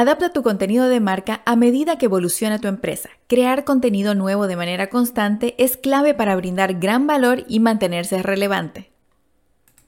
Adapta tu contenido de marca a medida que evoluciona tu empresa. Crear contenido nuevo de manera constante es clave para brindar gran valor y mantenerse relevante.